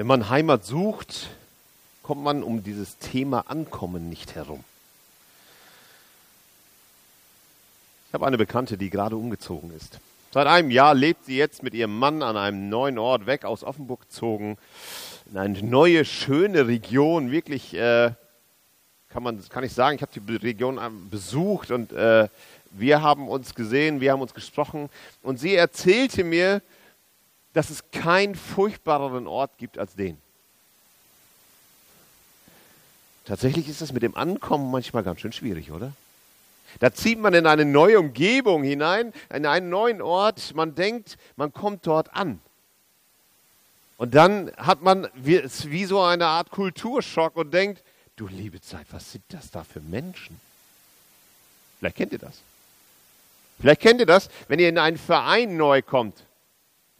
Wenn man Heimat sucht, kommt man um dieses Thema Ankommen nicht herum. Ich habe eine Bekannte, die gerade umgezogen ist. Seit einem Jahr lebt sie jetzt mit ihrem Mann an einem neuen Ort weg aus Offenburg gezogen, in eine neue, schöne Region. Wirklich, äh, kann, man, kann ich sagen, ich habe die Region besucht und äh, wir haben uns gesehen, wir haben uns gesprochen. Und sie erzählte mir, dass es keinen furchtbareren Ort gibt als den. Tatsächlich ist es mit dem Ankommen manchmal ganz schön schwierig, oder? Da zieht man in eine neue Umgebung hinein, in einen neuen Ort. Man denkt, man kommt dort an. Und dann hat man wie, wie so eine Art Kulturschock und denkt, du liebe Zeit, was sind das da für Menschen? Vielleicht kennt ihr das. Vielleicht kennt ihr das, wenn ihr in einen Verein neu kommt.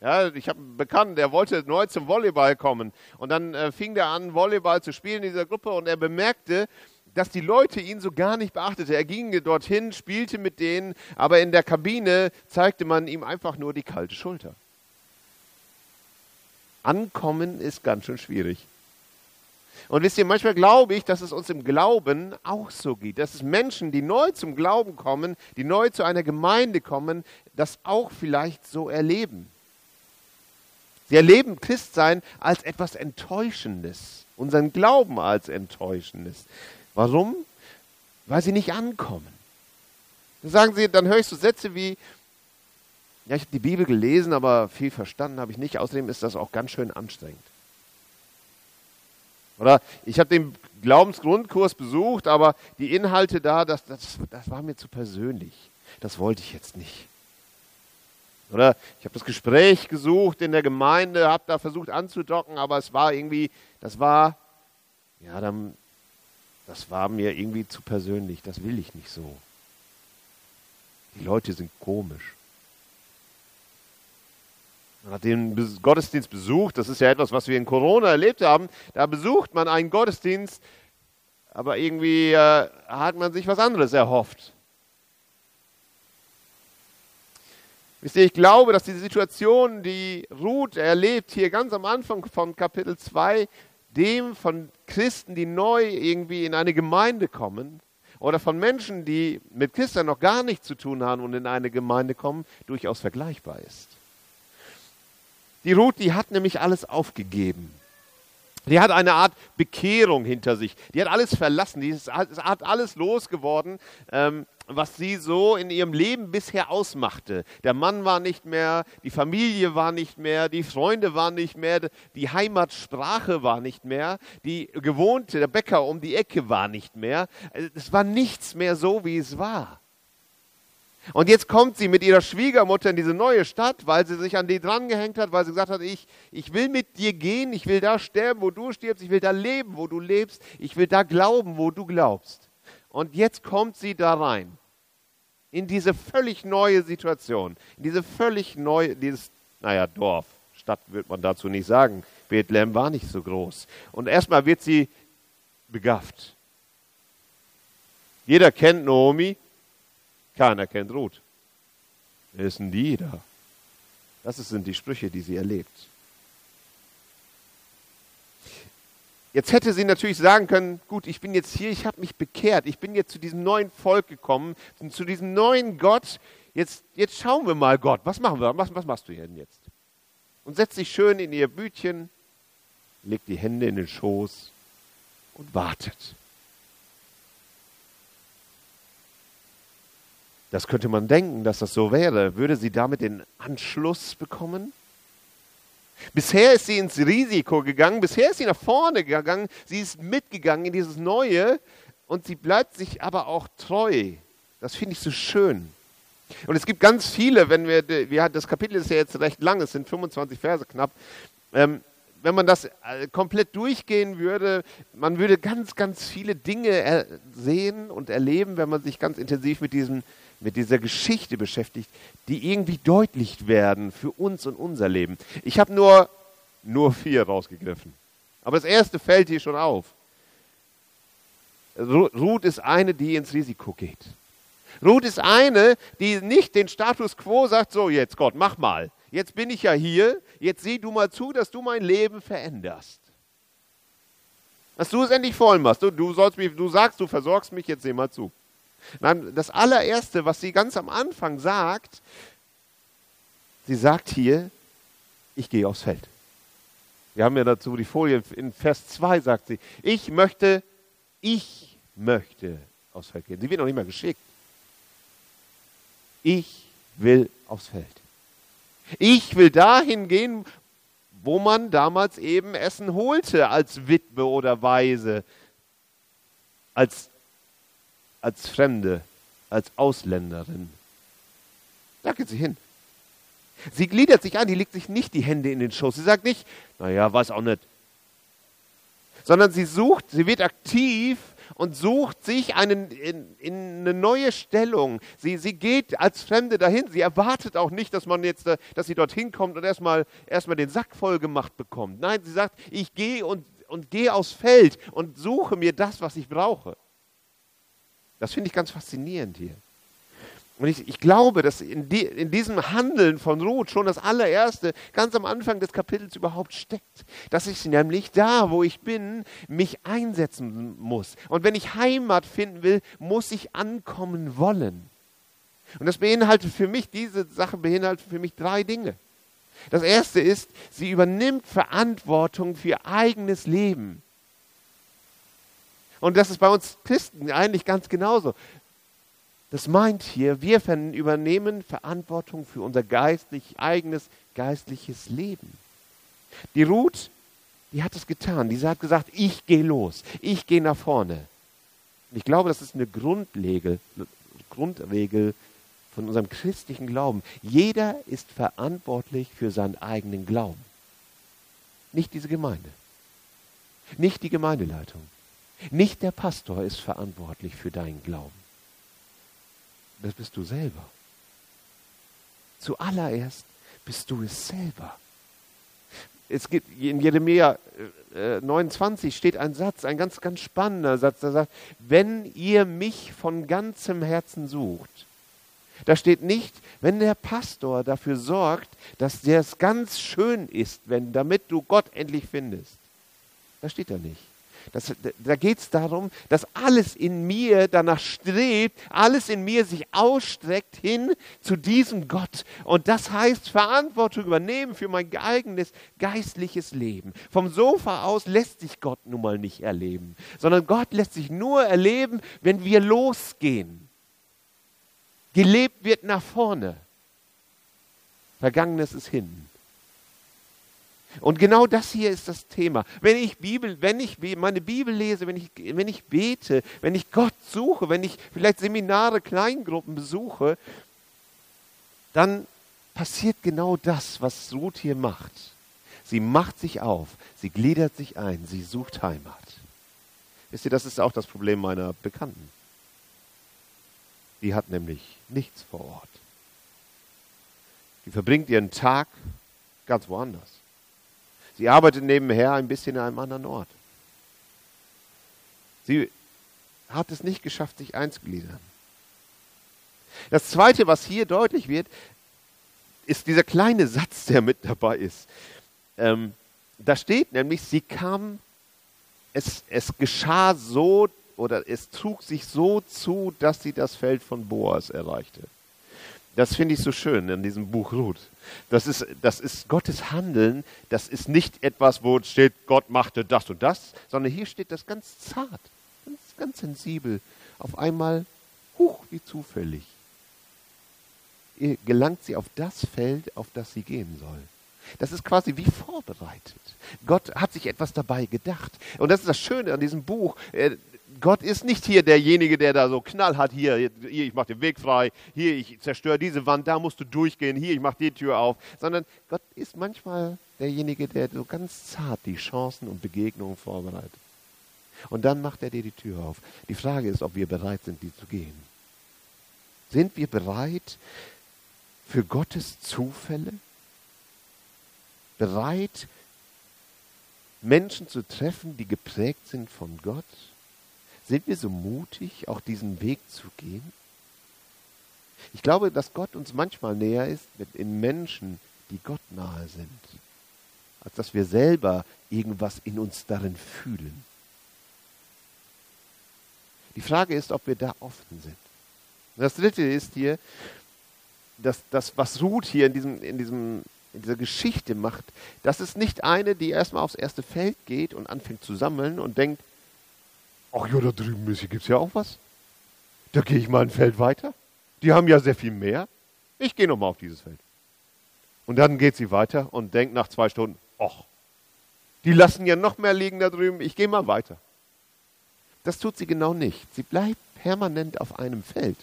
Ja, ich habe einen Bekannten, der wollte neu zum Volleyball kommen. Und dann äh, fing der an, Volleyball zu spielen in dieser Gruppe und er bemerkte, dass die Leute ihn so gar nicht beachtete. Er ging dorthin, spielte mit denen, aber in der Kabine zeigte man ihm einfach nur die kalte Schulter. Ankommen ist ganz schön schwierig. Und wisst ihr, manchmal glaube ich, dass es uns im Glauben auch so geht, dass es Menschen, die neu zum Glauben kommen, die neu zu einer Gemeinde kommen, das auch vielleicht so erleben. Sie erleben Christsein als etwas Enttäuschendes, unseren Glauben als Enttäuschendes. Warum? Weil sie nicht ankommen. Dann sagen sie, dann hörst du Sätze wie, ja, ich habe die Bibel gelesen, aber viel verstanden habe ich nicht. Außerdem ist das auch ganz schön anstrengend. Oder ich habe den Glaubensgrundkurs besucht, aber die Inhalte da, das, das, das war mir zu persönlich. Das wollte ich jetzt nicht. Oder ich habe das Gespräch gesucht in der Gemeinde, habe da versucht anzudocken, aber es war irgendwie, das war, ja, dann, das war mir irgendwie zu persönlich. Das will ich nicht so. Die Leute sind komisch. Man hat den Gottesdienst besucht, das ist ja etwas, was wir in Corona erlebt haben. Da besucht man einen Gottesdienst, aber irgendwie äh, hat man sich was anderes erhofft. Wisst ihr, ich glaube, dass diese Situation, die Ruth erlebt, hier ganz am Anfang von Kapitel 2, dem von Christen, die neu irgendwie in eine Gemeinde kommen, oder von Menschen, die mit Christen noch gar nichts zu tun haben und in eine Gemeinde kommen, durchaus vergleichbar ist. Die Ruth, die hat nämlich alles aufgegeben. Die hat eine Art Bekehrung hinter sich. Die hat alles verlassen. Die hat alles losgeworden, ähm, was sie so in ihrem Leben bisher ausmachte. Der Mann war nicht mehr, die Familie war nicht mehr, die Freunde waren nicht mehr, die Heimatsprache war nicht mehr, die gewohnte, der Bäcker um die Ecke war nicht mehr. Es war nichts mehr so, wie es war. Und jetzt kommt sie mit ihrer Schwiegermutter in diese neue Stadt, weil sie sich an die drangehängt hat, weil sie gesagt hat, ich, ich will mit dir gehen, ich will da sterben, wo du stirbst, ich will da leben, wo du lebst, ich will da glauben, wo du glaubst. Und jetzt kommt sie da rein, in diese völlig neue Situation, in diese völlig neue, dieses, naja, Dorf, Stadt wird man dazu nicht sagen, Bethlehem war nicht so groß. Und erstmal wird sie begafft. Jeder kennt Naomi, keiner kennt Ruth. Wer ist denn die da? Das sind die Sprüche, die sie erlebt. Jetzt hätte sie natürlich sagen können, gut, ich bin jetzt hier, ich habe mich bekehrt, ich bin jetzt zu diesem neuen Volk gekommen, zu diesem neuen Gott. Jetzt, jetzt schauen wir mal, Gott, was machen wir, was, was machst du denn jetzt? Und setzt sich schön in ihr Bütchen, legt die Hände in den Schoß und wartet. Das könnte man denken, dass das so wäre. Würde sie damit den Anschluss bekommen? Bisher ist sie ins Risiko gegangen, bisher ist sie nach vorne gegangen, sie ist mitgegangen in dieses Neue und sie bleibt sich aber auch treu. Das finde ich so schön. Und es gibt ganz viele, wenn wir, wir das Kapitel ist ja jetzt recht lang, es sind 25 Verse knapp. Ähm, wenn man das äh, komplett durchgehen würde, man würde ganz, ganz viele Dinge sehen und erleben, wenn man sich ganz intensiv mit, diesem, mit dieser Geschichte beschäftigt, die irgendwie deutlich werden für uns und unser Leben. Ich habe nur, nur vier rausgegriffen. Aber das erste fällt hier schon auf. Ruth ist eine, die ins Risiko geht. Ruth ist eine, die nicht den Status quo sagt, so jetzt Gott, mach mal. Jetzt bin ich ja hier, jetzt sieh du mal zu, dass du mein Leben veränderst. Dass du es endlich voll machst. Du, du, sollst mich, du sagst, du versorgst mich, jetzt seh mal zu. Nein, das allererste, was sie ganz am Anfang sagt, sie sagt hier, ich gehe aufs Feld. Wir haben ja dazu die Folie, in Vers 2 sagt sie, ich möchte, ich möchte aufs Feld gehen. Sie wird noch nicht mal geschickt. Ich will aufs Feld. Ich will dahin gehen, wo man damals eben Essen holte als Witwe oder Waise, als, als Fremde, als Ausländerin. Da geht sie hin. Sie gliedert sich an, die legt sich nicht die Hände in den Schoß. Sie sagt nicht, naja, weiß auch nicht. Sondern sie sucht, sie wird aktiv und sucht sich einen, in, in eine neue Stellung. Sie, sie geht als Fremde dahin. Sie erwartet auch nicht, dass man jetzt, dass sie dorthin kommt und erstmal, erstmal den Sack voll gemacht bekommt. Nein, sie sagt, ich gehe und, und gehe aufs Feld und suche mir das, was ich brauche. Das finde ich ganz faszinierend hier. Und ich, ich glaube, dass in, die, in, diesem Handeln von Ruth schon das allererste ganz am Anfang des Kapitels überhaupt steckt. Dass ich nämlich da, wo ich bin, mich einsetzen muss. Und wenn ich Heimat finden will, muss ich ankommen wollen. Und das beinhaltet für mich, diese Sache beinhaltet für mich drei Dinge. Das erste ist, sie übernimmt Verantwortung für ihr eigenes Leben. Und das ist bei uns Christen eigentlich ganz genauso. Das meint hier, wir übernehmen Verantwortung für unser geistlich, eigenes geistliches Leben. Die Ruth, die hat es getan. Die hat gesagt, ich gehe los, ich gehe nach vorne. Und ich glaube, das ist eine Grundregel, Grundregel von unserem christlichen Glauben. Jeder ist verantwortlich für seinen eigenen Glauben. Nicht diese Gemeinde. Nicht die Gemeindeleitung. Nicht der Pastor ist verantwortlich für deinen Glauben das bist du selber. Zuallererst bist du es selber. Es gibt in Jeremia 29 äh, steht ein Satz, ein ganz, ganz spannender Satz, der sagt, wenn ihr mich von ganzem Herzen sucht, da steht nicht, wenn der Pastor dafür sorgt, dass es ganz schön ist, wenn, damit du Gott endlich findest. Da steht da nicht. Das, da geht es darum, dass alles in mir danach strebt, alles in mir sich ausstreckt hin zu diesem Gott. Und das heißt Verantwortung übernehmen für mein eigenes geistliches Leben. Vom Sofa aus lässt sich Gott nun mal nicht erleben, sondern Gott lässt sich nur erleben, wenn wir losgehen. Gelebt wird nach vorne. Vergangenes ist hinten. Und genau das hier ist das Thema. Wenn ich Bibel, wenn ich meine Bibel lese, wenn ich, wenn ich bete, wenn ich Gott suche, wenn ich vielleicht Seminare, Kleingruppen besuche, dann passiert genau das, was Ruth hier macht. Sie macht sich auf, sie gliedert sich ein, sie sucht Heimat. Wisst ihr, das ist auch das Problem meiner Bekannten. Die hat nämlich nichts vor Ort. Die verbringt ihren Tag ganz woanders. Sie arbeitet nebenher ein bisschen an einem anderen Ort. Sie hat es nicht geschafft, sich einzugliedern. Das Zweite, was hier deutlich wird, ist dieser kleine Satz, der mit dabei ist. Ähm, da steht nämlich, sie kam, es, es geschah so oder es trug sich so zu, dass sie das Feld von Boas erreichte. Das finde ich so schön in diesem Buch Ruth. Das ist, das ist Gottes Handeln. Das ist nicht etwas, wo steht, Gott machte das und das, sondern hier steht das ganz zart, ganz, ganz sensibel. Auf einmal, hoch wie zufällig, gelangt sie auf das Feld, auf das sie gehen soll. Das ist quasi wie vorbereitet. Gott hat sich etwas dabei gedacht. Und das ist das Schöne an diesem Buch. Gott ist nicht hier derjenige, der da so Knall hat. Hier, hier ich mache den Weg frei. Hier, ich zerstöre diese Wand. Da musst du durchgehen. Hier, ich mache die Tür auf. Sondern Gott ist manchmal derjenige, der so ganz zart die Chancen und Begegnungen vorbereitet. Und dann macht er dir die Tür auf. Die Frage ist, ob wir bereit sind, die zu gehen. Sind wir bereit für Gottes Zufälle? Bereit, Menschen zu treffen, die geprägt sind von Gott? Sind wir so mutig, auch diesen Weg zu gehen? Ich glaube, dass Gott uns manchmal näher ist in Menschen, die Gott nahe sind, als dass wir selber irgendwas in uns darin fühlen. Die Frage ist, ob wir da offen sind. Das Dritte ist hier, dass das, was Ruth hier in, diesem, in, diesem, in dieser Geschichte macht, das ist nicht eine, die erstmal aufs erste Feld geht und anfängt zu sammeln und denkt, Ach ja, da drüben gibt es ja auch was. Da gehe ich mal ein Feld weiter. Die haben ja sehr viel mehr. Ich gehe nochmal auf dieses Feld. Und dann geht sie weiter und denkt nach zwei Stunden, ach, die lassen ja noch mehr liegen da drüben, ich gehe mal weiter. Das tut sie genau nicht. Sie bleibt permanent auf einem Feld.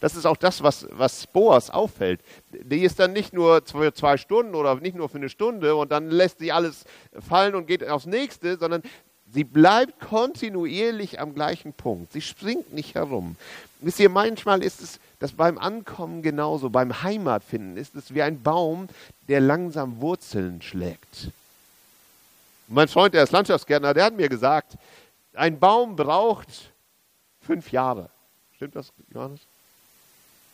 Das ist auch das, was, was Boas auffällt. Die ist dann nicht nur für zwei Stunden oder nicht nur für eine Stunde und dann lässt sie alles fallen und geht aufs nächste, sondern Sie bleibt kontinuierlich am gleichen Punkt. Sie springt nicht herum. Wisst ihr, manchmal ist es das beim Ankommen genauso, beim Heimatfinden ist es wie ein Baum, der langsam Wurzeln schlägt. Mein Freund, der ist Landschaftsgärtner, der hat mir gesagt, ein Baum braucht fünf Jahre. Stimmt das, Johannes?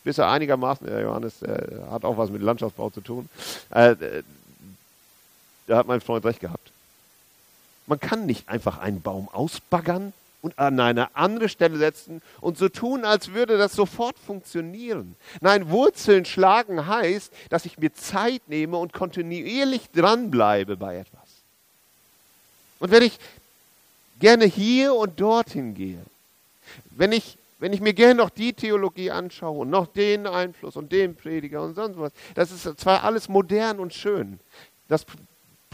Bis er einigermaßen, der Johannes der hat auch was mit Landschaftsbau zu tun, äh, äh da hat mein Freund recht gehabt. Man kann nicht einfach einen Baum ausbaggern und an eine andere Stelle setzen und so tun, als würde das sofort funktionieren. Nein, Wurzeln schlagen heißt, dass ich mir Zeit nehme und kontinuierlich dranbleibe bei etwas. Und wenn ich gerne hier und dorthin gehe, wenn ich, wenn ich mir gerne noch die Theologie anschaue und noch den Einfluss und den Prediger und sonst was, das ist zwar alles modern und schön. Das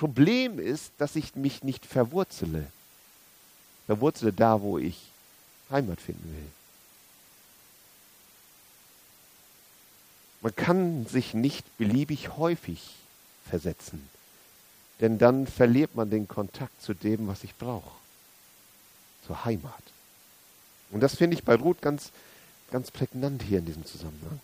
Problem ist, dass ich mich nicht verwurzele. Verwurzele da, wo ich Heimat finden will. Man kann sich nicht beliebig häufig versetzen, denn dann verliert man den Kontakt zu dem, was ich brauche, zur Heimat. Und das finde ich bei Ruth ganz, ganz prägnant hier in diesem Zusammenhang.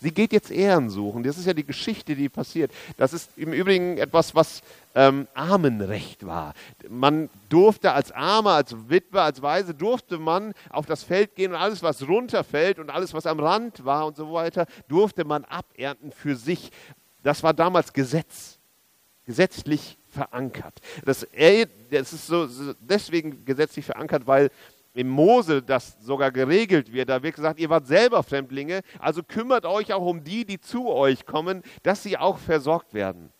Sie geht jetzt Ehren suchen. Das ist ja die Geschichte, die passiert. Das ist im Übrigen etwas, was ähm, Armenrecht war. Man durfte als Arme, als Witwe, als Weise, durfte man auf das Feld gehen und alles, was runterfällt und alles, was am Rand war und so weiter, durfte man abernten für sich. Das war damals Gesetz, gesetzlich verankert. Das, das ist so, deswegen gesetzlich verankert, weil im Mose das sogar geregelt wird. Da wird gesagt, ihr wart selber Fremdlinge, also kümmert euch auch um die, die zu euch kommen, dass sie auch versorgt werden.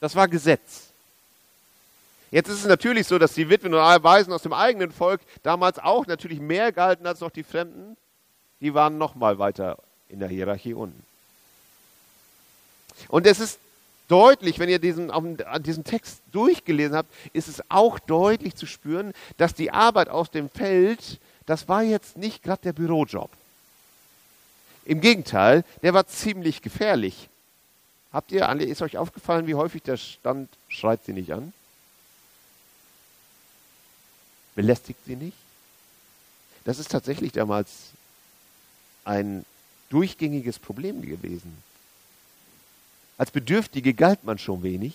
Das war Gesetz. Jetzt ist es natürlich so, dass die Witwen und Waisen aus dem eigenen Volk damals auch natürlich mehr galten als noch die Fremden. Die waren noch mal weiter in der Hierarchie unten. Und es ist deutlich, wenn ihr diesen, auf, diesen Text durchgelesen habt, ist es auch deutlich zu spüren, dass die Arbeit aus dem Feld, das war jetzt nicht gerade der Bürojob. Im Gegenteil, der war ziemlich gefährlich. Habt ihr, ist euch aufgefallen, wie häufig der stand, schreit sie nicht an? Belästigt sie nicht? Das ist tatsächlich damals ein durchgängiges Problem gewesen. Als Bedürftige galt man schon wenig.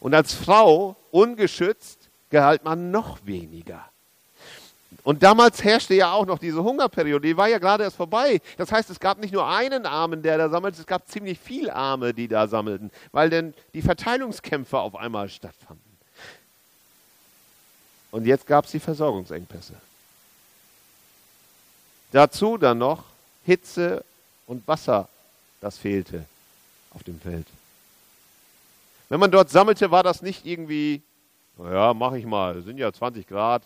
Und als Frau, ungeschützt, galt man noch weniger. Und damals herrschte ja auch noch diese Hungerperiode, die war ja gerade erst vorbei. Das heißt, es gab nicht nur einen Armen, der da sammelt, es gab ziemlich viele Arme, die da sammelten, weil denn die Verteilungskämpfe auf einmal stattfanden. Und jetzt gab es die Versorgungsengpässe. Dazu dann noch Hitze und Wasser, das fehlte auf dem Feld. Wenn man dort sammelte, war das nicht irgendwie, naja, mach ich mal, sind ja 20 Grad,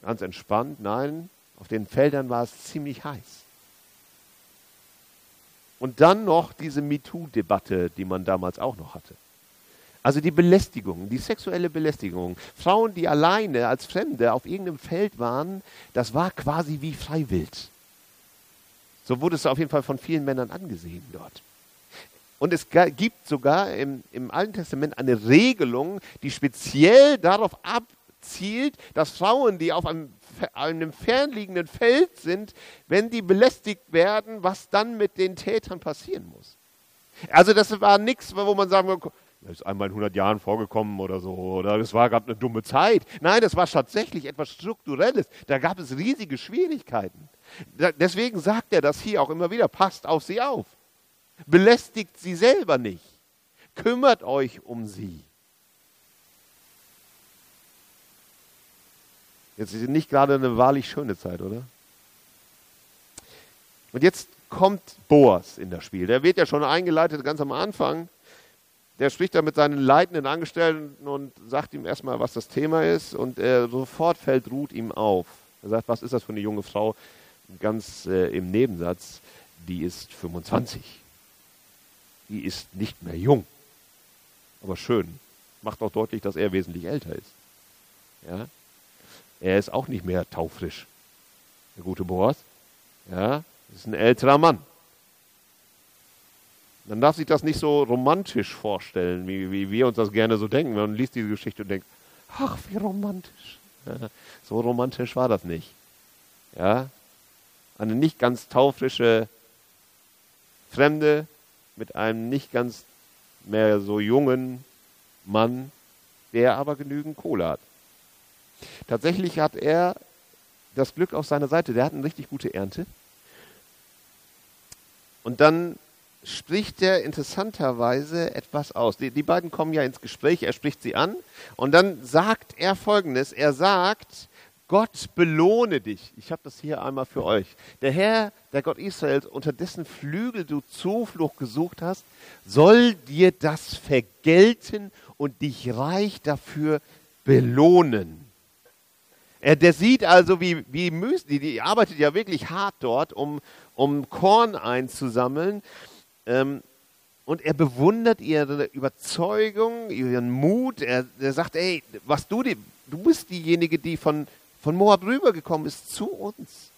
ganz entspannt. Nein, auf den Feldern war es ziemlich heiß. Und dann noch diese MeToo-Debatte, die man damals auch noch hatte. Also die Belästigung, die sexuelle Belästigung. Frauen, die alleine als Fremde auf irgendeinem Feld waren, das war quasi wie freiwillig. So wurde es auf jeden Fall von vielen Männern angesehen dort. Und es gibt sogar im, im Alten Testament eine Regelung, die speziell darauf abzielt, dass Frauen, die auf einem, einem fernliegenden Feld sind, wenn die belästigt werden, was dann mit den Tätern passieren muss. Also das war nichts, wo man sagen würde, das ist einmal in 100 Jahren vorgekommen oder so, oder es war gerade eine dumme Zeit. Nein, das war tatsächlich etwas Strukturelles. Da gab es riesige Schwierigkeiten. Deswegen sagt er das hier auch immer wieder, passt auf sie auf. Belästigt sie selber nicht. Kümmert euch um sie. Jetzt ist nicht gerade eine wahrlich schöne Zeit, oder? Und jetzt kommt Boas in das Spiel. Der wird ja schon eingeleitet ganz am Anfang. Der spricht da mit seinen leitenden Angestellten und sagt ihm erstmal, was das Thema ist. Und äh, sofort fällt Ruth ihm auf. Er sagt, was ist das für eine junge Frau? Ganz äh, im Nebensatz, die ist 25. Die ist nicht mehr jung. Aber schön. Macht auch deutlich, dass er wesentlich älter ist. Ja? Er ist auch nicht mehr taufrisch. Der gute Boas. Ja, ist ein älterer Mann. Man darf sich das nicht so romantisch vorstellen, wie, wie wir uns das gerne so denken. Man liest diese Geschichte und denkt, ach, wie romantisch. Ja, so romantisch war das nicht. Ja, eine nicht ganz taufrische Fremde mit einem nicht ganz mehr so jungen Mann, der aber genügend Kohle hat. Tatsächlich hat er das Glück auf seiner Seite. Der hat eine richtig gute Ernte. Und dann spricht er interessanterweise etwas aus. Die, die, beiden kommen ja ins Gespräch, er spricht sie an und dann sagt er folgendes, er sagt, Gott belohne dich. Ich habe das hier einmal für euch. Der Herr, der Gott Israels, unter dessen Flügel du Zuflucht gesucht hast, soll dir das vergelten und dich reich dafür belohnen. Er, der sieht also, wie, wie Müsli, die arbeitet ja wirklich hart dort, um, um Korn einzusammeln. Ähm, und er bewundert ihre Überzeugung, ihren Mut. Er, er sagt, ey, was du, die, du bist diejenige, die von, von Moab rübergekommen ist zu uns.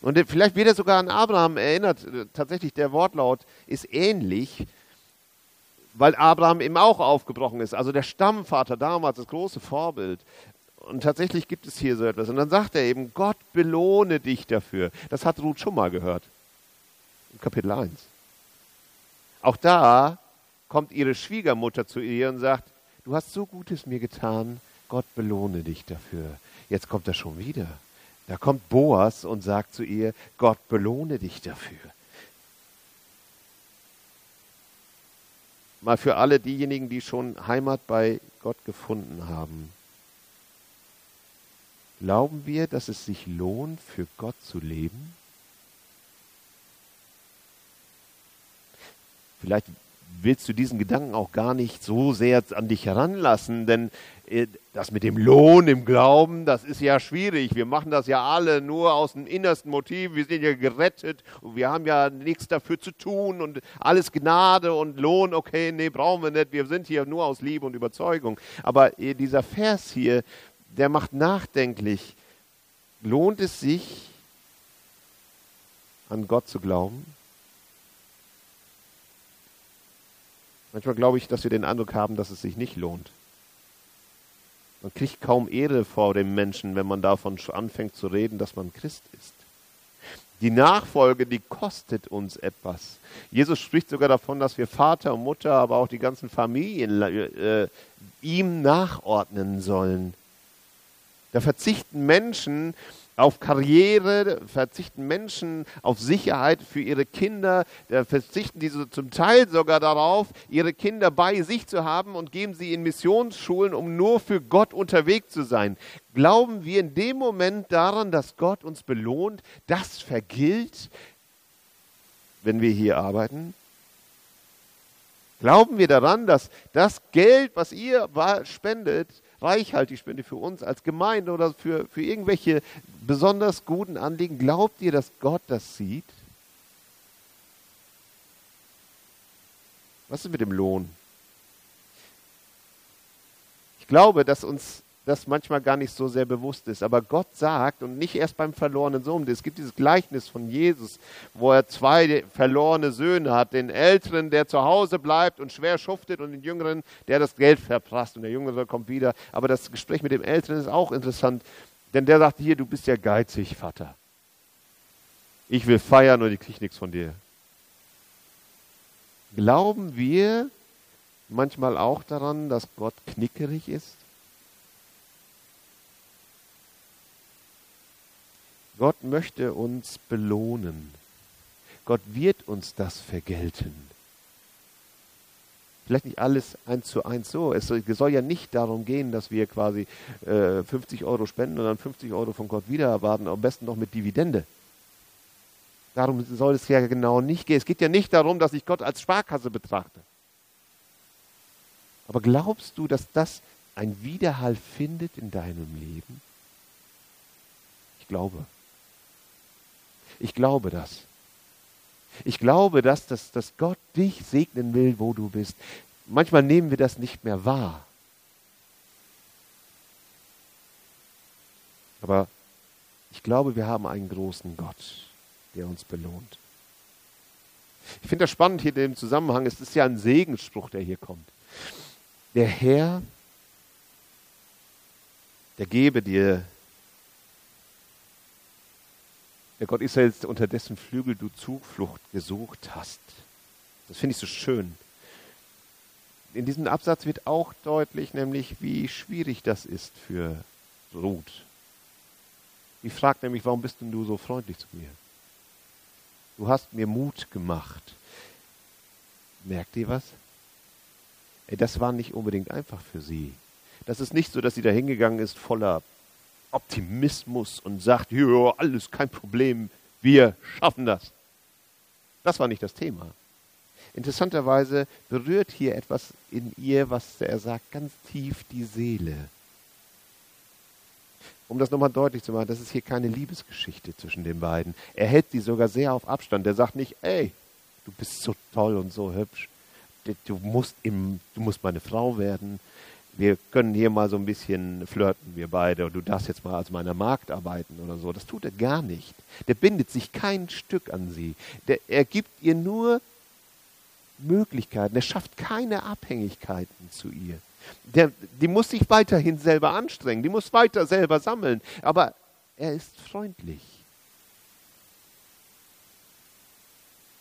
Und vielleicht wird er sogar an Abraham erinnert. Tatsächlich, der Wortlaut ist ähnlich, weil Abraham eben auch aufgebrochen ist. Also der Stammvater damals, das große Vorbild. Und tatsächlich gibt es hier so etwas. Und dann sagt er eben, Gott belohne dich dafür. Das hat Ruth schon mal gehört. Kapitel 1. Auch da kommt ihre Schwiegermutter zu ihr und sagt, du hast so Gutes mir getan, Gott belohne dich dafür. Jetzt kommt er schon wieder. Da kommt Boas und sagt zu ihr, Gott belohne dich dafür. Mal für alle diejenigen, die schon Heimat bei Gott gefunden haben. Glauben wir, dass es sich lohnt, für Gott zu leben? Vielleicht willst du diesen Gedanken auch gar nicht so sehr an dich heranlassen, denn das mit dem Lohn im Glauben, das ist ja schwierig. Wir machen das ja alle nur aus dem innersten Motiv. Wir sind ja gerettet und wir haben ja nichts dafür zu tun und alles Gnade und Lohn, okay, nee, brauchen wir nicht. Wir sind hier nur aus Liebe und Überzeugung. Aber dieser Vers hier, der macht nachdenklich. Lohnt es sich, an Gott zu glauben? Manchmal glaube ich, dass wir den Eindruck haben, dass es sich nicht lohnt. Man kriegt kaum Ehre vor dem Menschen, wenn man davon anfängt zu reden, dass man Christ ist. Die Nachfolge, die kostet uns etwas. Jesus spricht sogar davon, dass wir Vater und Mutter, aber auch die ganzen Familien äh, ihm nachordnen sollen. Da verzichten Menschen auf Karriere, verzichten Menschen auf Sicherheit für ihre Kinder, da verzichten diese zum Teil sogar darauf, ihre Kinder bei sich zu haben und geben sie in Missionsschulen, um nur für Gott unterwegs zu sein. Glauben wir in dem Moment daran, dass Gott uns belohnt, das vergilt, wenn wir hier arbeiten? Glauben wir daran, dass das Geld, was ihr spendet, reichhaltig spende für uns als Gemeinde oder für, für irgendwelche besonders guten Anliegen, glaubt ihr, dass Gott das sieht? Was ist mit dem Lohn? Ich glaube, dass uns das manchmal gar nicht so sehr bewusst ist. Aber Gott sagt, und nicht erst beim verlorenen Sohn, es gibt dieses Gleichnis von Jesus, wo er zwei verlorene Söhne hat. Den Älteren, der zu Hause bleibt und schwer schuftet, und den Jüngeren, der das Geld verprasst. Und der Jüngere kommt wieder. Aber das Gespräch mit dem Älteren ist auch interessant, denn der sagt hier, du bist ja geizig, Vater. Ich will feiern und ich kriege nichts von dir. Glauben wir manchmal auch daran, dass Gott knickerig ist? Gott möchte uns belohnen. Gott wird uns das vergelten. Vielleicht nicht alles eins zu eins so. Es soll ja nicht darum gehen, dass wir quasi äh, 50 Euro spenden und dann 50 Euro von Gott wieder erwarten, am besten noch mit Dividende. Darum soll es ja genau nicht gehen. Es geht ja nicht darum, dass ich Gott als Sparkasse betrachte. Aber glaubst du, dass das ein Widerhall findet in deinem Leben? Ich glaube. Ich glaube das. Ich glaube, dass, dass, dass Gott dich segnen will, wo du bist. Manchmal nehmen wir das nicht mehr wahr. Aber ich glaube, wir haben einen großen Gott, der uns belohnt. Ich finde das spannend hier in dem Zusammenhang. Es ist ja ein Segensspruch, der hier kommt. Der Herr, der gebe dir der Gott Israels, unter dessen Flügel du Zuflucht gesucht hast. Das finde ich so schön. In diesem Absatz wird auch deutlich, nämlich wie schwierig das ist für Ruth. Die fragt nämlich, warum bist denn du so freundlich zu mir? Du hast mir Mut gemacht. Merkt ihr was? Ey, das war nicht unbedingt einfach für sie. Das ist nicht so, dass sie da hingegangen ist voller Optimismus und sagt, ja, alles kein Problem, wir schaffen das. Das war nicht das Thema. Interessanterweise berührt hier etwas in ihr, was er sagt, ganz tief die Seele. Um das nochmal deutlich zu machen, das ist hier keine Liebesgeschichte zwischen den beiden. Er hält sie sogar sehr auf Abstand. Er sagt nicht, ey, du bist so toll und so hübsch. Du musst, im, du musst meine Frau werden wir können hier mal so ein bisschen flirten, wir beide, und du darfst jetzt mal als meiner Magd arbeiten oder so. Das tut er gar nicht. Der bindet sich kein Stück an sie. Der, er gibt ihr nur Möglichkeiten. Er schafft keine Abhängigkeiten zu ihr. Der, die muss sich weiterhin selber anstrengen, die muss weiter selber sammeln, aber er ist freundlich.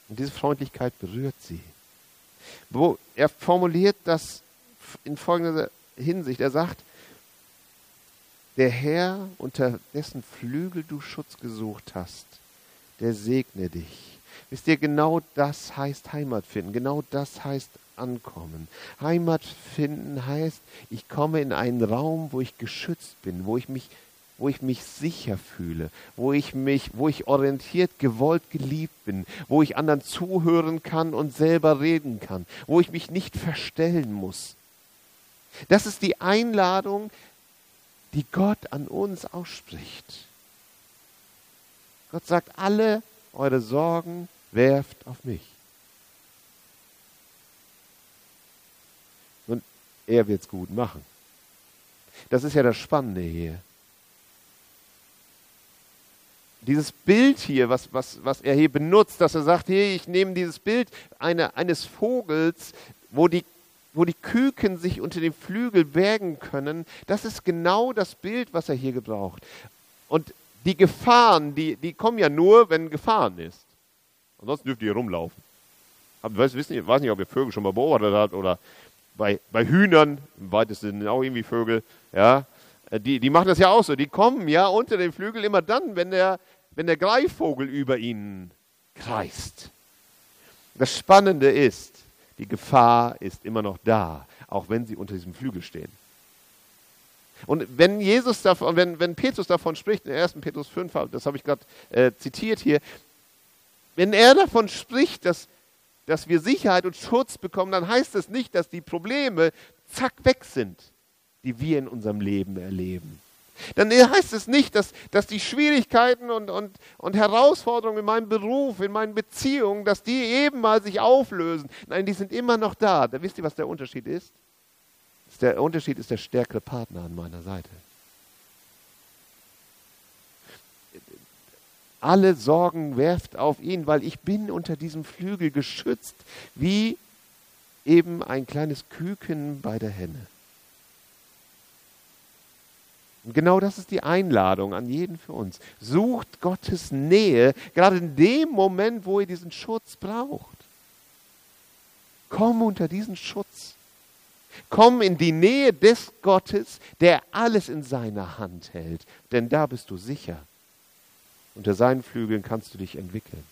Und diese Freundlichkeit berührt sie. Wo er formuliert das in folgender Hinsicht. Er sagt, der Herr, unter dessen Flügel du Schutz gesucht hast, der segne dich. Wisst ihr, genau das heißt Heimat finden, genau das heißt ankommen. Heimat finden heißt, ich komme in einen Raum, wo ich geschützt bin, wo ich mich wo ich mich sicher fühle, wo ich mich, wo ich orientiert, gewollt, geliebt bin, wo ich anderen zuhören kann und selber reden kann, wo ich mich nicht verstellen muss, das ist die Einladung, die Gott an uns ausspricht. Gott sagt, alle eure Sorgen werft auf mich. Und er wird es gut machen. Das ist ja das Spannende hier. Dieses Bild hier, was, was, was er hier benutzt, dass er sagt, hey, ich nehme dieses Bild eine, eines Vogels, wo die wo die Küken sich unter dem Flügel bergen können, das ist genau das Bild, was er hier gebraucht. Und die Gefahren, die, die kommen ja nur, wenn Gefahren ist. Ansonsten dürft ihr rumlaufen. Aber ich weiß, weiß nicht, ob ihr Vögel schon mal beobachtet habt oder bei, bei Hühnern, im weitesten Sinne auch irgendwie Vögel, ja, äh, die, die machen das ja auch so. Die kommen ja unter den Flügel immer dann, wenn der, wenn der Greifvogel über ihnen kreist. Das Spannende ist, die Gefahr ist immer noch da, auch wenn sie unter diesem Flügel stehen. Und wenn Jesus davon, wenn, wenn Petrus davon spricht, in 1. Petrus 5, das habe ich gerade äh, zitiert hier, wenn er davon spricht, dass, dass wir Sicherheit und Schutz bekommen, dann heißt das nicht, dass die Probleme zack weg sind, die wir in unserem Leben erleben. Dann heißt es nicht, dass, dass die Schwierigkeiten und, und, und Herausforderungen in meinem Beruf, in meinen Beziehungen, dass die eben mal sich auflösen. Nein, die sind immer noch da. Da wisst ihr, was der Unterschied ist? Der Unterschied ist der stärkere Partner an meiner Seite. Alle Sorgen werft auf ihn, weil ich bin unter diesem Flügel geschützt, wie eben ein kleines Küken bei der Henne. Und genau das ist die Einladung an jeden für uns. Sucht Gottes Nähe, gerade in dem Moment, wo ihr diesen Schutz braucht. Komm unter diesen Schutz. Komm in die Nähe des Gottes, der alles in seiner Hand hält, denn da bist du sicher. Unter seinen Flügeln kannst du dich entwickeln.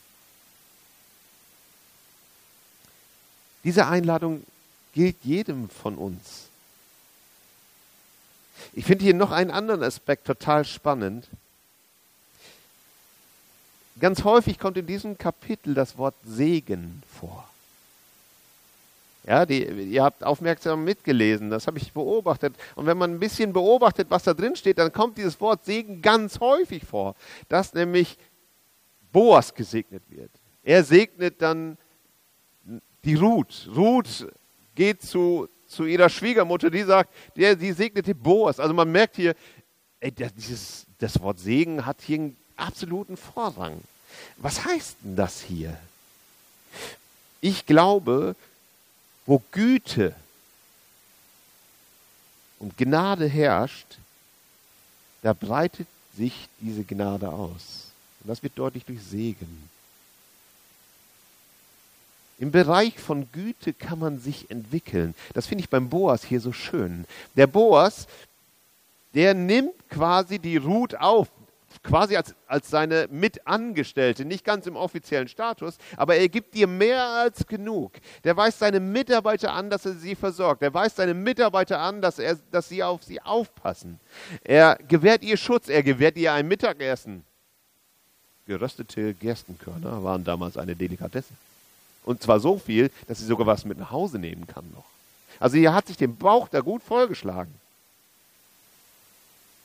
Diese Einladung gilt jedem von uns. Ich finde hier noch einen anderen Aspekt total spannend. Ganz häufig kommt in diesem Kapitel das Wort Segen vor. Ja, die, ihr habt aufmerksam mitgelesen, das habe ich beobachtet. Und wenn man ein bisschen beobachtet, was da drin steht, dann kommt dieses Wort Segen ganz häufig vor, dass nämlich Boas gesegnet wird. Er segnet dann die Ruth. Ruth geht zu, zu ihrer Schwiegermutter, die sagt, der, die segnete Boas. Also man merkt hier, ey, das, dieses, das Wort Segen hat hier einen absoluten Vorrang. Was heißt denn das hier? Ich glaube, wo Güte und Gnade herrscht, da breitet sich diese Gnade aus. Und das wird deutlich durch Segen. Im Bereich von Güte kann man sich entwickeln. Das finde ich beim Boas hier so schön. Der Boas, der nimmt quasi die Ruth auf quasi als, als seine Mitangestellte, nicht ganz im offiziellen Status, aber er gibt dir mehr als genug. Der weist seine Mitarbeiter an, dass er sie versorgt. Er weist seine Mitarbeiter an, dass, er, dass sie auf sie aufpassen. Er gewährt ihr Schutz, er gewährt ihr ein Mittagessen. Geröstete Gerstenkörner waren damals eine Delikatesse. Und zwar so viel, dass sie sogar was mit nach Hause nehmen kann noch. Also er hat sich den Bauch da gut vollgeschlagen.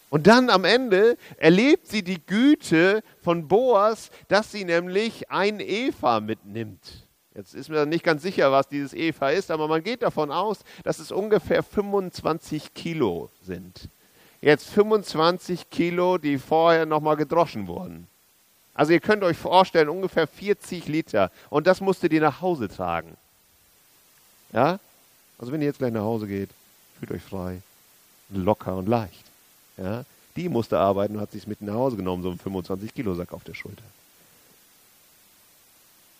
Und dann am Ende erlebt sie die Güte von Boas, dass sie nämlich ein Eva mitnimmt. Jetzt ist mir nicht ganz sicher, was dieses Eva ist, aber man geht davon aus, dass es ungefähr 25 Kilo sind. Jetzt 25 Kilo, die vorher nochmal gedroschen wurden. Also ihr könnt euch vorstellen, ungefähr 40 Liter. Und das musstet ihr nach Hause tragen. Ja? Also wenn ihr jetzt gleich nach Hause geht, fühlt euch frei, locker und leicht. Ja, die musste arbeiten und hat sich mit nach Hause genommen, so ein 25-Kilo-Sack auf der Schulter.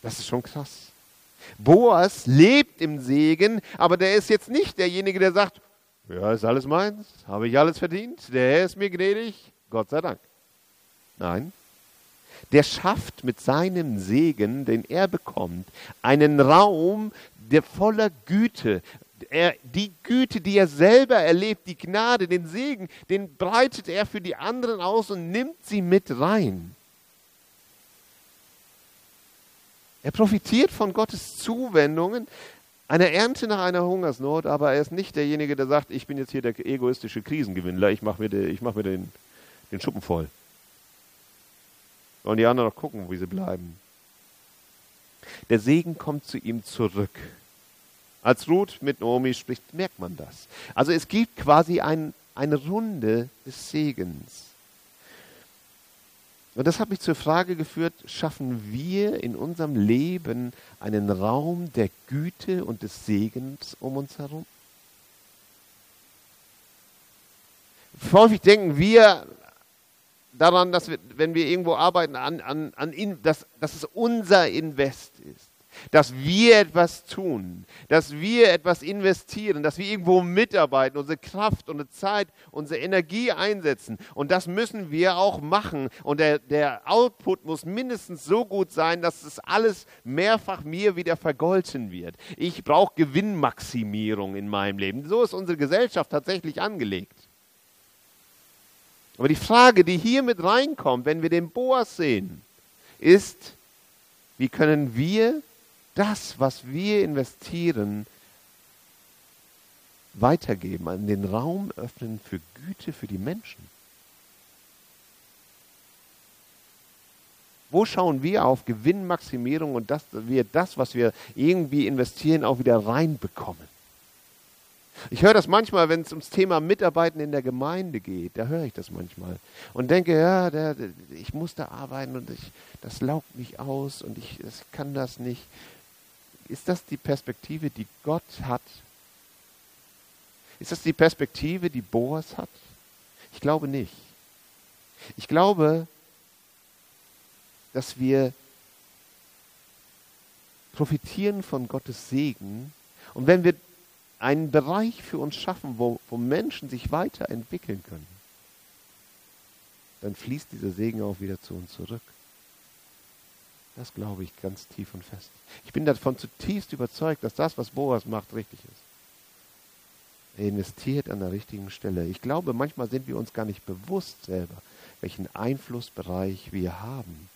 Das ist schon krass. Boas lebt im Segen, aber der ist jetzt nicht derjenige, der sagt, ja, ist alles meins, habe ich alles verdient, der ist mir gnädig, Gott sei Dank. Nein, der schafft mit seinem Segen, den er bekommt, einen Raum, der voller Güte, er, die Güte, die er selber erlebt, die Gnade, den Segen, den breitet er für die anderen aus und nimmt sie mit rein. Er profitiert von Gottes Zuwendungen, einer Ernte nach einer Hungersnot, aber er ist nicht derjenige, der sagt, ich bin jetzt hier der egoistische Krisengewinnler, ich mache mir, den, mach mir den, den Schuppen voll. Und die anderen noch gucken, wie sie bleiben. Der Segen kommt zu ihm zurück. Als Ruth mit Naomi spricht, merkt man das. Also es gibt quasi ein, eine Runde des Segens. Und das hat mich zur Frage geführt, schaffen wir in unserem Leben einen Raum der Güte und des Segens um uns herum? Häufig denken wir daran, dass wir, wenn wir irgendwo arbeiten, an, an, an in, dass, dass es unser Invest ist dass wir etwas tun, dass wir etwas investieren, dass wir irgendwo mitarbeiten, unsere Kraft, unsere Zeit, unsere Energie einsetzen. Und das müssen wir auch machen. Und der, der Output muss mindestens so gut sein, dass es alles mehrfach mir wieder vergolten wird. Ich brauche Gewinnmaximierung in meinem Leben. So ist unsere Gesellschaft tatsächlich angelegt. Aber die Frage, die hier mit reinkommt, wenn wir den Boas sehen, ist, wie können wir das, was wir investieren, weitergeben, an den Raum öffnen für Güte für die Menschen? Wo schauen wir auf Gewinnmaximierung und dass wir das, was wir irgendwie investieren, auch wieder reinbekommen? Ich höre das manchmal, wenn es ums Thema Mitarbeiten in der Gemeinde geht. Da höre ich das manchmal und denke, ja, der, der, ich muss da arbeiten und ich, das laugt mich aus und ich das kann das nicht. Ist das die Perspektive, die Gott hat? Ist das die Perspektive, die Boas hat? Ich glaube nicht. Ich glaube, dass wir profitieren von Gottes Segen und wenn wir einen Bereich für uns schaffen, wo, wo Menschen sich weiterentwickeln können, dann fließt dieser Segen auch wieder zu uns zurück. Das glaube ich ganz tief und fest. Ich bin davon zutiefst überzeugt, dass das, was Boas macht, richtig ist. Er investiert an der richtigen Stelle. Ich glaube, manchmal sind wir uns gar nicht bewusst selber, welchen Einflussbereich wir haben.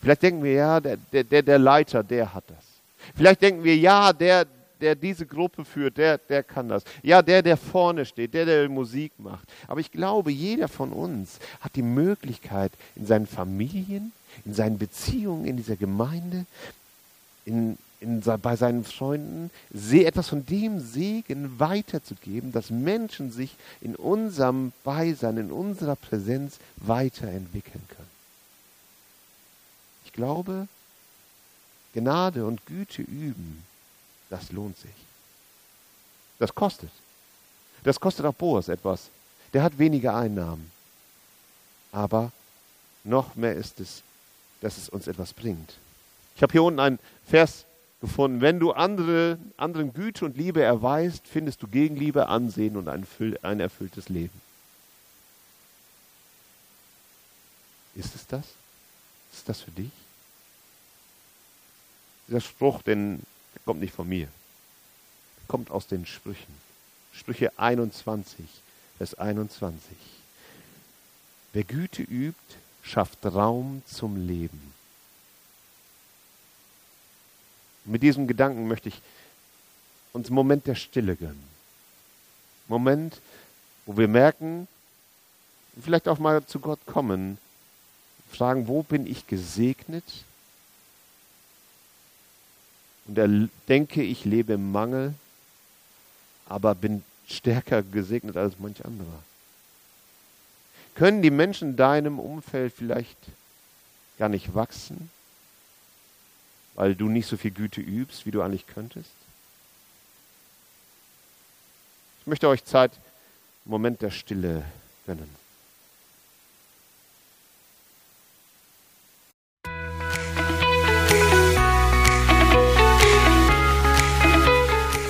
Vielleicht denken wir, ja, der, der, der Leiter, der hat das. Vielleicht denken wir, ja, der, der diese Gruppe führt, der, der kann das. Ja, der, der vorne steht, der, der Musik macht. Aber ich glaube, jeder von uns hat die Möglichkeit, in seinen Familien, in seinen Beziehungen, in dieser Gemeinde, in, in, bei seinen Freunden, etwas von dem Segen weiterzugeben, dass Menschen sich in unserem Beisein, in unserer Präsenz weiterentwickeln können. Ich glaube, Gnade und Güte üben das lohnt sich. Das kostet. Das kostet auch Boas etwas. Der hat weniger Einnahmen. Aber noch mehr ist es, dass es uns etwas bringt. Ich habe hier unten einen Vers gefunden. Wenn du andere, anderen Güte und Liebe erweist, findest du Gegenliebe, Ansehen und ein, ein erfülltes Leben. Ist es das? Ist das für dich? Dieser Spruch, den kommt nicht von mir. Kommt aus den Sprüchen. Sprüche 21, Vers 21. Wer Güte übt, schafft Raum zum Leben. mit diesem Gedanken möchte ich uns einen Moment der Stille gönnen. Moment, wo wir merken, vielleicht auch mal zu Gott kommen, fragen, wo bin ich gesegnet und er denke, ich lebe im Mangel, aber bin stärker gesegnet als manch anderer. Können die Menschen in deinem Umfeld vielleicht gar nicht wachsen, weil du nicht so viel Güte übst, wie du eigentlich könntest? Ich möchte euch Zeit, Moment der Stille gönnen.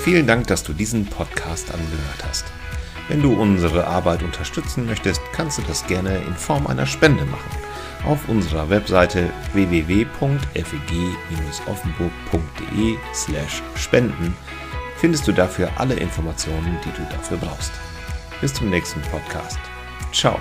Vielen Dank, dass du diesen Podcast angehört hast. Wenn du unsere Arbeit unterstützen möchtest, kannst du das gerne in Form einer Spende machen. Auf unserer Webseite www.feg-offenburg.de/spenden findest du dafür alle Informationen, die du dafür brauchst. Bis zum nächsten Podcast. Ciao.